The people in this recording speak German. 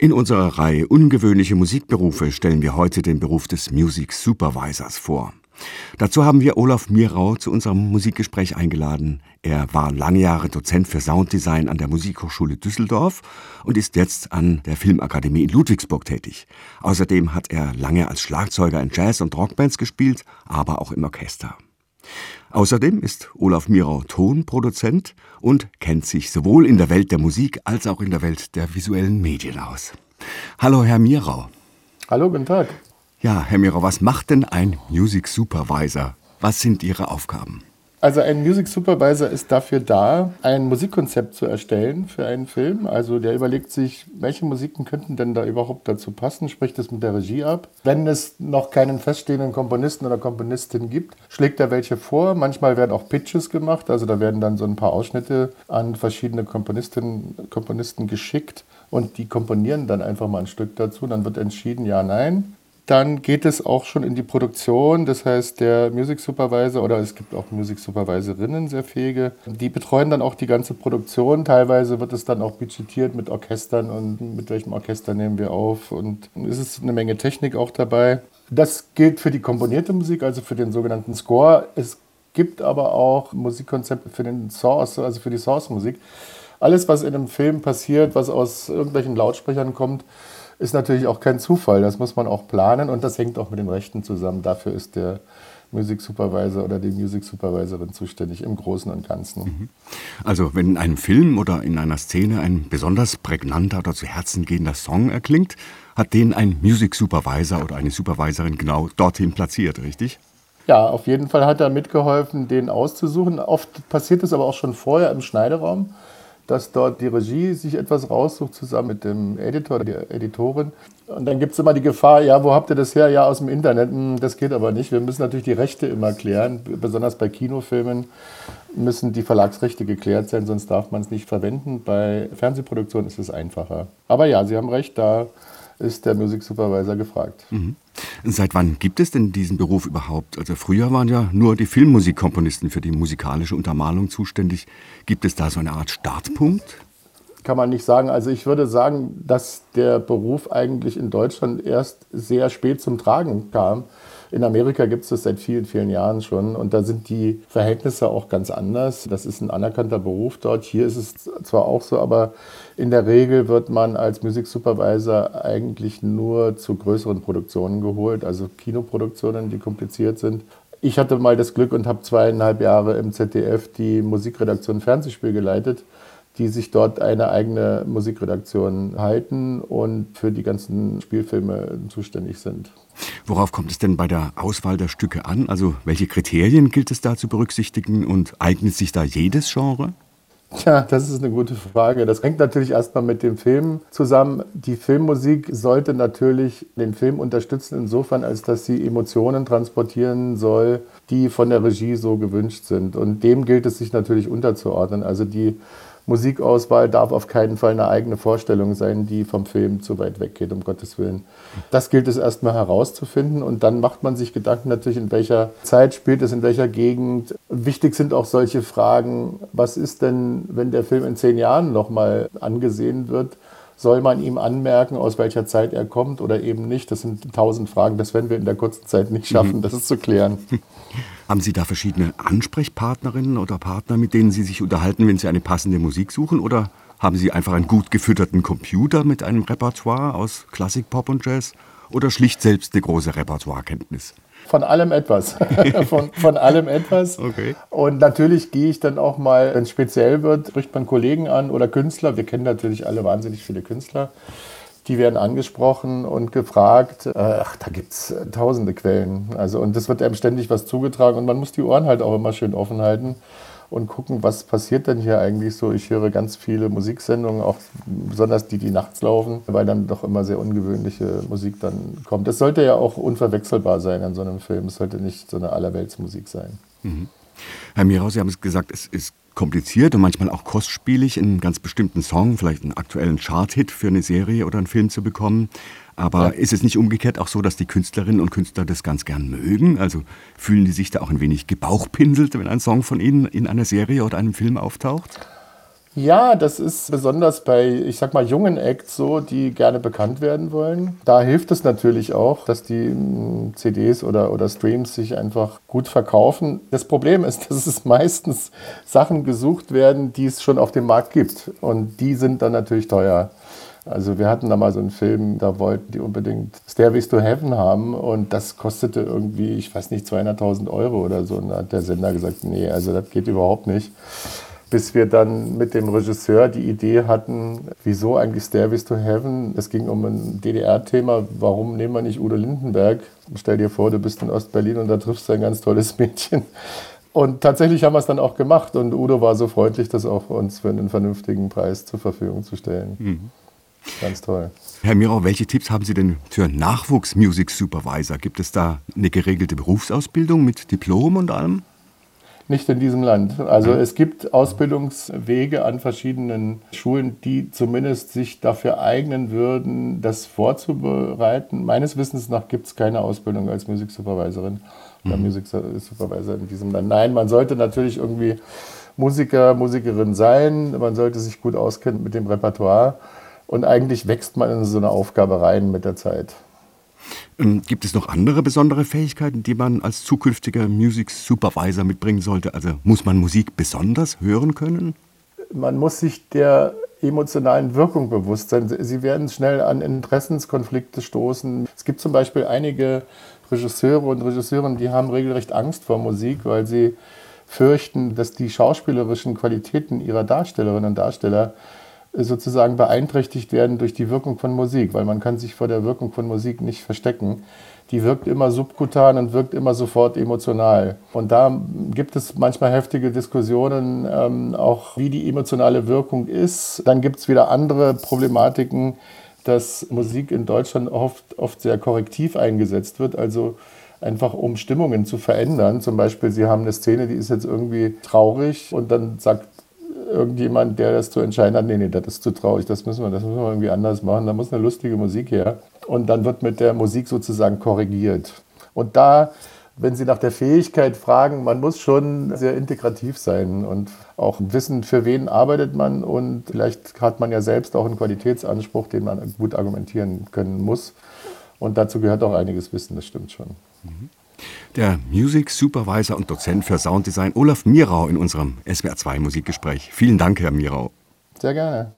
In unserer Reihe Ungewöhnliche Musikberufe stellen wir heute den Beruf des Music Supervisors vor. Dazu haben wir Olaf Mirau zu unserem Musikgespräch eingeladen. Er war lange Jahre Dozent für Sounddesign an der Musikhochschule Düsseldorf und ist jetzt an der Filmakademie in Ludwigsburg tätig. Außerdem hat er lange als Schlagzeuger in Jazz- und Rockbands gespielt, aber auch im Orchester. Außerdem ist Olaf Mirau Tonproduzent und kennt sich sowohl in der Welt der Musik als auch in der Welt der visuellen Medien aus. Hallo, Herr Mirau. Hallo, guten Tag. Ja, Herr Mirau, was macht denn ein Music Supervisor? Was sind Ihre Aufgaben? Also ein Music Supervisor ist dafür da, ein Musikkonzept zu erstellen für einen Film. Also der überlegt sich, welche Musiken könnten denn da überhaupt dazu passen, spricht es mit der Regie ab. Wenn es noch keinen feststehenden Komponisten oder Komponistin gibt, schlägt er welche vor. Manchmal werden auch Pitches gemacht, also da werden dann so ein paar Ausschnitte an verschiedene Komponistinnen, Komponisten geschickt und die komponieren dann einfach mal ein Stück dazu. Dann wird entschieden, ja, nein dann geht es auch schon in die Produktion. Das heißt, der Music Supervisor oder es gibt auch Music Supervisorinnen, sehr fähige, die betreuen dann auch die ganze Produktion. Teilweise wird es dann auch budgetiert mit Orchestern und mit welchem Orchester nehmen wir auf. Und es ist eine Menge Technik auch dabei. Das gilt für die komponierte Musik, also für den sogenannten Score. Es gibt aber auch Musikkonzepte für den Source, also für die Source-Musik. Alles, was in einem Film passiert, was aus irgendwelchen Lautsprechern kommt, ist natürlich auch kein Zufall. Das muss man auch planen und das hängt auch mit den Rechten zusammen. Dafür ist der Music Supervisor oder die Music Supervisorin zuständig im Großen und Ganzen. Mhm. Also wenn in einem Film oder in einer Szene ein besonders prägnanter oder zu Herzen gehender Song erklingt, hat den ein Music Supervisor oder eine Supervisorin genau dorthin platziert, richtig? Ja, auf jeden Fall hat er mitgeholfen, den auszusuchen. Oft passiert es aber auch schon vorher im Schneideraum dass dort die Regie sich etwas raussucht, zusammen mit dem Editor, der Editorin. Und dann gibt es immer die Gefahr, ja, wo habt ihr das her? Ja, aus dem Internet. Hm, das geht aber nicht. Wir müssen natürlich die Rechte immer klären. Besonders bei Kinofilmen müssen die Verlagsrechte geklärt sein, sonst darf man es nicht verwenden. Bei Fernsehproduktionen ist es einfacher. Aber ja, Sie haben recht, da ist der Music Supervisor gefragt. Mhm. Seit wann gibt es denn diesen Beruf überhaupt? Also früher waren ja nur die Filmmusikkomponisten für die musikalische Untermalung zuständig. Gibt es da so eine Art Startpunkt? Kann man nicht sagen. Also ich würde sagen, dass der Beruf eigentlich in Deutschland erst sehr spät zum Tragen kam. In Amerika gibt es das seit vielen, vielen Jahren schon und da sind die Verhältnisse auch ganz anders. Das ist ein anerkannter Beruf dort. Hier ist es zwar auch so, aber in der Regel wird man als Music Supervisor eigentlich nur zu größeren Produktionen geholt, also Kinoproduktionen, die kompliziert sind. Ich hatte mal das Glück und habe zweieinhalb Jahre im ZDF die Musikredaktion Fernsehspiel geleitet die sich dort eine eigene Musikredaktion halten und für die ganzen Spielfilme zuständig sind. Worauf kommt es denn bei der Auswahl der Stücke an? Also welche Kriterien gilt es da zu berücksichtigen und eignet sich da jedes Genre? Tja, das ist eine gute Frage. Das hängt natürlich erstmal mit dem Film zusammen. Die Filmmusik sollte natürlich den Film unterstützen, insofern, als dass sie Emotionen transportieren soll, die von der Regie so gewünscht sind. Und dem gilt es sich natürlich unterzuordnen. Also die Musikauswahl darf auf keinen Fall eine eigene Vorstellung sein, die vom Film zu weit weggeht, um Gottes Willen. Das gilt es erstmal herauszufinden und dann macht man sich Gedanken natürlich, in welcher Zeit spielt es, in welcher Gegend. Wichtig sind auch solche Fragen, was ist denn, wenn der Film in zehn Jahren nochmal angesehen wird? Soll man ihm anmerken, aus welcher Zeit er kommt oder eben nicht? Das sind tausend Fragen, das werden wir in der kurzen Zeit nicht schaffen, mhm. das zu klären. Haben Sie da verschiedene Ansprechpartnerinnen oder Partner, mit denen Sie sich unterhalten, wenn Sie eine passende Musik suchen? Oder haben Sie einfach einen gut gefütterten Computer mit einem Repertoire aus Klassik, Pop und Jazz? Oder schlicht selbst eine große Repertoirekenntnis? Von allem etwas. von, von allem etwas. Okay. Und natürlich gehe ich dann auch mal, wenn es speziell wird, spricht man Kollegen an oder Künstler. Wir kennen natürlich alle wahnsinnig viele Künstler die werden angesprochen und gefragt. Äh, ach, da gibt es äh, tausende Quellen. Also, und es wird einem ständig was zugetragen und man muss die Ohren halt auch immer schön offen halten und gucken, was passiert denn hier eigentlich so. Ich höre ganz viele Musiksendungen, auch besonders die, die nachts laufen, weil dann doch immer sehr ungewöhnliche Musik dann kommt. Es sollte ja auch unverwechselbar sein an so einem Film. Es sollte nicht so eine Allerweltsmusik sein. Mhm. Herr Mirau, Sie haben es gesagt, es ist kompliziert und manchmal auch kostspielig, einen ganz bestimmten Song, vielleicht einen aktuellen Chart-Hit für eine Serie oder einen Film zu bekommen. Aber ja. ist es nicht umgekehrt auch so, dass die Künstlerinnen und Künstler das ganz gern mögen? Also fühlen die sich da auch ein wenig gebauchpinselt, wenn ein Song von ihnen in einer Serie oder einem Film auftaucht? Ja, das ist besonders bei, ich sag mal, jungen Acts so, die gerne bekannt werden wollen. Da hilft es natürlich auch, dass die hm, CDs oder, oder Streams sich einfach gut verkaufen. Das Problem ist, dass es meistens Sachen gesucht werden, die es schon auf dem Markt gibt. Und die sind dann natürlich teuer. Also wir hatten da mal so einen Film, da wollten die unbedingt Stairways to Heaven haben und das kostete irgendwie, ich weiß nicht, 200.000 Euro oder so. Und da hat der Sender gesagt, nee, also das geht überhaupt nicht bis wir dann mit dem Regisseur die Idee hatten, wieso eigentlich Stairways to Heaven? Es ging um ein DDR-Thema, warum nehmen wir nicht Udo Lindenberg? Stell dir vor, du bist in Ostberlin und da triffst du ein ganz tolles Mädchen. Und tatsächlich haben wir es dann auch gemacht und Udo war so freundlich, das auch uns für einen vernünftigen Preis zur Verfügung zu stellen. Mhm. Ganz toll. Herr Mirau, welche Tipps haben Sie denn für Nachwuchs-Music-Supervisor? Gibt es da eine geregelte Berufsausbildung mit Diplom und allem? Nicht in diesem Land. Also es gibt Ausbildungswege an verschiedenen Schulen, die zumindest sich dafür eignen würden, das vorzubereiten. Meines Wissens nach gibt es keine Ausbildung als Musiksupervisorin oder mhm. Musiksupervisor in diesem Land. Nein, man sollte natürlich irgendwie Musiker, Musikerin sein. Man sollte sich gut auskennen mit dem Repertoire. Und eigentlich wächst man in so eine Aufgabe rein mit der Zeit. Ähm, gibt es noch andere besondere Fähigkeiten, die man als zukünftiger Music Supervisor mitbringen sollte? Also muss man Musik besonders hören können? Man muss sich der emotionalen Wirkung bewusst sein. Sie werden schnell an Interessenskonflikte stoßen. Es gibt zum Beispiel einige Regisseure und Regisseurinnen, die haben regelrecht Angst vor Musik, weil sie fürchten, dass die schauspielerischen Qualitäten ihrer Darstellerinnen und Darsteller sozusagen beeinträchtigt werden durch die Wirkung von Musik, weil man kann sich vor der Wirkung von Musik nicht verstecken. Die wirkt immer subkutan und wirkt immer sofort emotional. Und da gibt es manchmal heftige Diskussionen, ähm, auch wie die emotionale Wirkung ist. Dann gibt es wieder andere Problematiken, dass Musik in Deutschland oft, oft sehr korrektiv eingesetzt wird. Also einfach um Stimmungen zu verändern. Zum Beispiel, Sie haben eine Szene, die ist jetzt irgendwie traurig und dann sagt irgendjemand, der das zu entscheiden hat, nee, nee, das ist zu traurig, das müssen wir, das müssen wir irgendwie anders machen, da muss eine lustige Musik her. Und dann wird mit der Musik sozusagen korrigiert. Und da, wenn Sie nach der Fähigkeit fragen, man muss schon sehr integrativ sein und auch wissen, für wen arbeitet man und vielleicht hat man ja selbst auch einen Qualitätsanspruch, den man gut argumentieren können muss. Und dazu gehört auch einiges Wissen, das stimmt schon. Mhm der Music Supervisor und Dozent für Sounddesign Olaf Mirau in unserem SWR2 Musikgespräch. Vielen Dank, Herr Mirau. Sehr gerne.